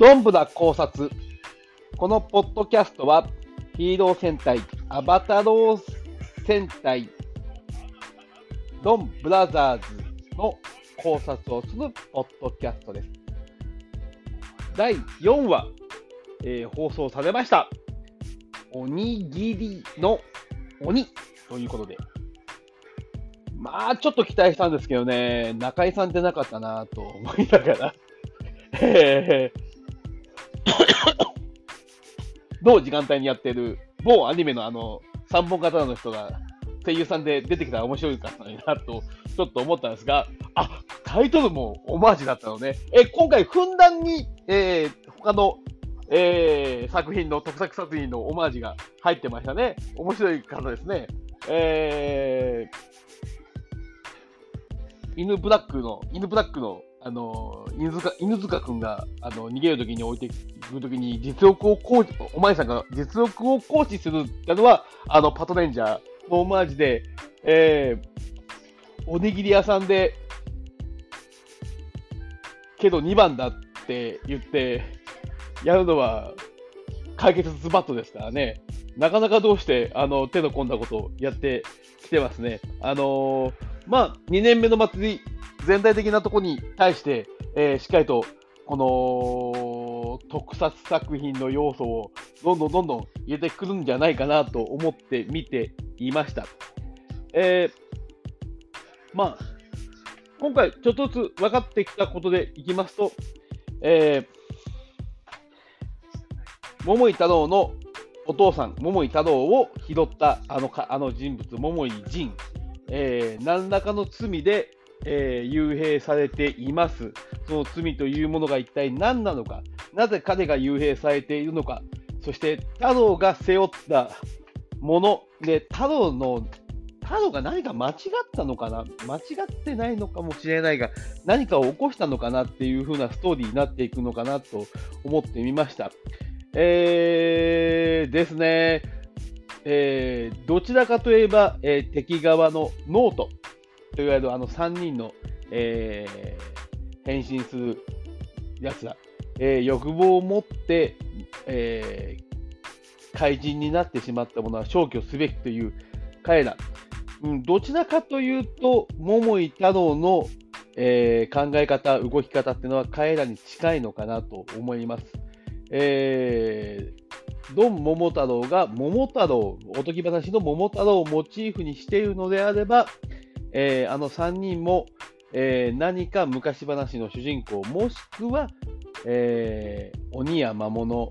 どんぶら考察。このポッドキャストは、ヒーロー戦隊、アバタロー戦隊、ドンブラザーズの考察をするポッドキャストです。第4話、えー放送されました。おにぎりの鬼ということで。まあ、ちょっと期待したんですけどね、中井さん出なかったなと思いながら。同時間帯にやってる某アニメのあの3本刀の人が声優さんで出てきたら面白いかったのになとちょっと思ったんですが、あタイトルもオマージュだったのね。え今回、ふんだんに、えー他の、えー作品の特作作品のオマージュが入ってましたね。面白い方ですね。えー、犬ブラックの、犬ブラックの、あの、犬塚、犬塚くんが、あの、逃げるときに置いてるときに、実力を行使、お前さんが実力を行使するってのは、あの、パトレンジャーのオマージュで、えー、おにぎり屋さんで、けど2番だって言って、やるのは、解決ズバットですからね。なかなかどうして、あの、手の込んだことをやってきてますね。あのーまあ、2年目の祭り、全体的なところに対して、えーしっかりと、この、特撮作品の要素を、どんどんどんどん入れてくるんじゃないかなと思って見ていました。えーまあ、今回、ちょっとずつ分かってきたことでいきますと、えー、桃井太郎のお父さん、桃井太郎を拾ったあのかあの人物、桃井仁、えー何らかの罪で、えー幽閉されています。その罪というものが一体何なのか、なぜ彼が幽閉されているのか、そして太郎が背負ったもので、太郎の太郎が何か間違ったのかな？間違ってないのかもしれないが、何かを起こしたのかなっていう風なストーリーになっていくのかなと思ってみました。えー、ですね、えーどちらかといえば、えー敵側のノートといわれるあの3人の、えー変身するやつら、えー欲望を持って、えー怪人になってしまったものは消去すべきという彼ら、うん、どちらかというと、桃井太郎の、えー考え方、動き方っていうのは彼らに近いのかなと思います。えードン桃太郎が桃太郎、おとぎ話の桃太郎をモチーフにしているのであれば、えーあの3人も、えー何か昔話の主人公、もしくは、えー鬼や魔物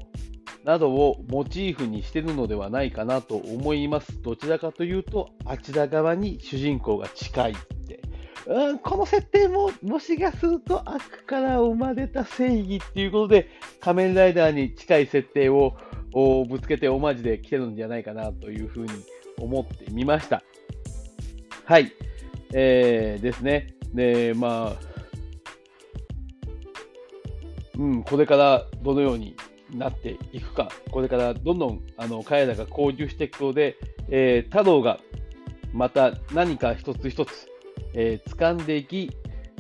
などをモチーフにしているのではないかなと思います。どちらかというと、あちら側に主人公が近いって。うん、この設定も、もしかすると悪から生まれた正義っていうことで、仮面ライダーに近い設定ををぶつけてオマージュで来てるんじゃないかなというふうに思ってみました。はい。えー、ですね。で、まあ、うん、これからどのようになっていくか、これからどんどんあの彼らが交流していくことで、えー太郎がまた何か一つ一つ、えー掴んでいき、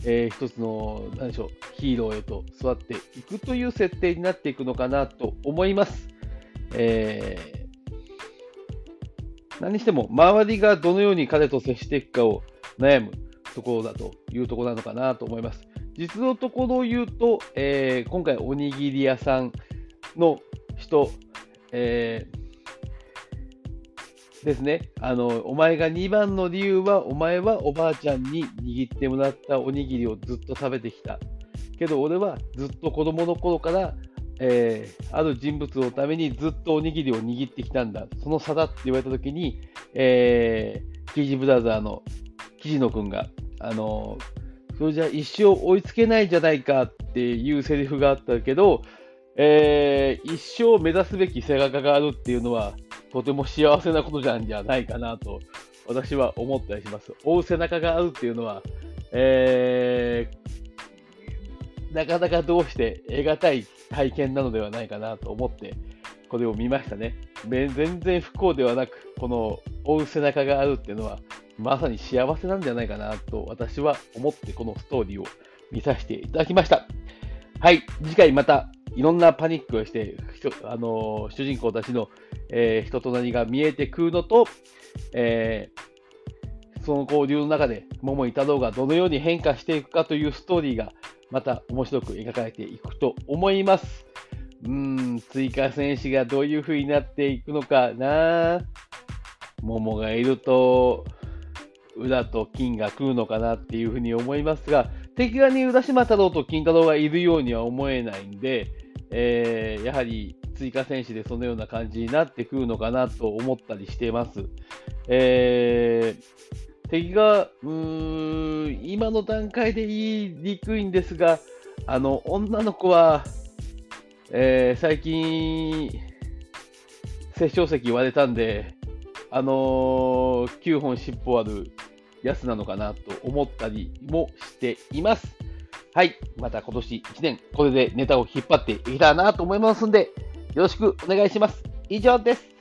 えー一つの何でしょうヒーローへと育っていくという設定になっていくのかなと思います。えー何しても周りがどのように彼と接していくかを悩むところだというところなのかなと思います。実のところを言うと、えー今回おにぎり屋さんの人、えーですね。あの、お前が2番の理由は、お前はおばあちゃんに握ってもらったおにぎりをずっと食べてきた。けど俺はずっと子供の頃から、えーある人物のためにずっとおにぎりを握ってきたんだ。その差だって言われたときに、えー、キージブラザーの岸野くんが、あのそれじゃ一生追いつけないじゃないかっていうセリフがあったけど、えー一生目指すべき背中があるっていうのは、とても幸せなことじゃんじゃないかなと、私は思ったりします。追う背中があるっていうのは、えーなかなかどうして得難い体験なのではないかなと思って、これを見ましたね。全然不幸ではなく、この追う背中があるっていうのは、まさに幸せなんじゃないかなと私は思ってこのストーリーを見させていただきました。はい、次回またいろんなパニックをして、あの主人公たちの、えー、人となりが見えてくるのと、えー、その交流の中で桃井太郎がどのように変化していくかというストーリーがまた面白く描かれていくと思います。うん、追加戦士がどういう風になっていくのかな。桃がいると、裏と金が来るのかなっていうふうに思いますが、敵側に浦島太郎と金太郎がいるようには思えないんで、えー、やはり追加戦士でそのような感じになってくるのかなと思ったりしてます。えー、敵が、うーん、今の段階で言いにくいんですが、あの、女の子は、えー、最近、殺生石言われたんで、あのー、9本尻尾あるやつなのかなと思ったりもしています。はい。また今年1年、これでネタを引っ張っていけたらなと思いますんで、よろしくお願いします。以上です。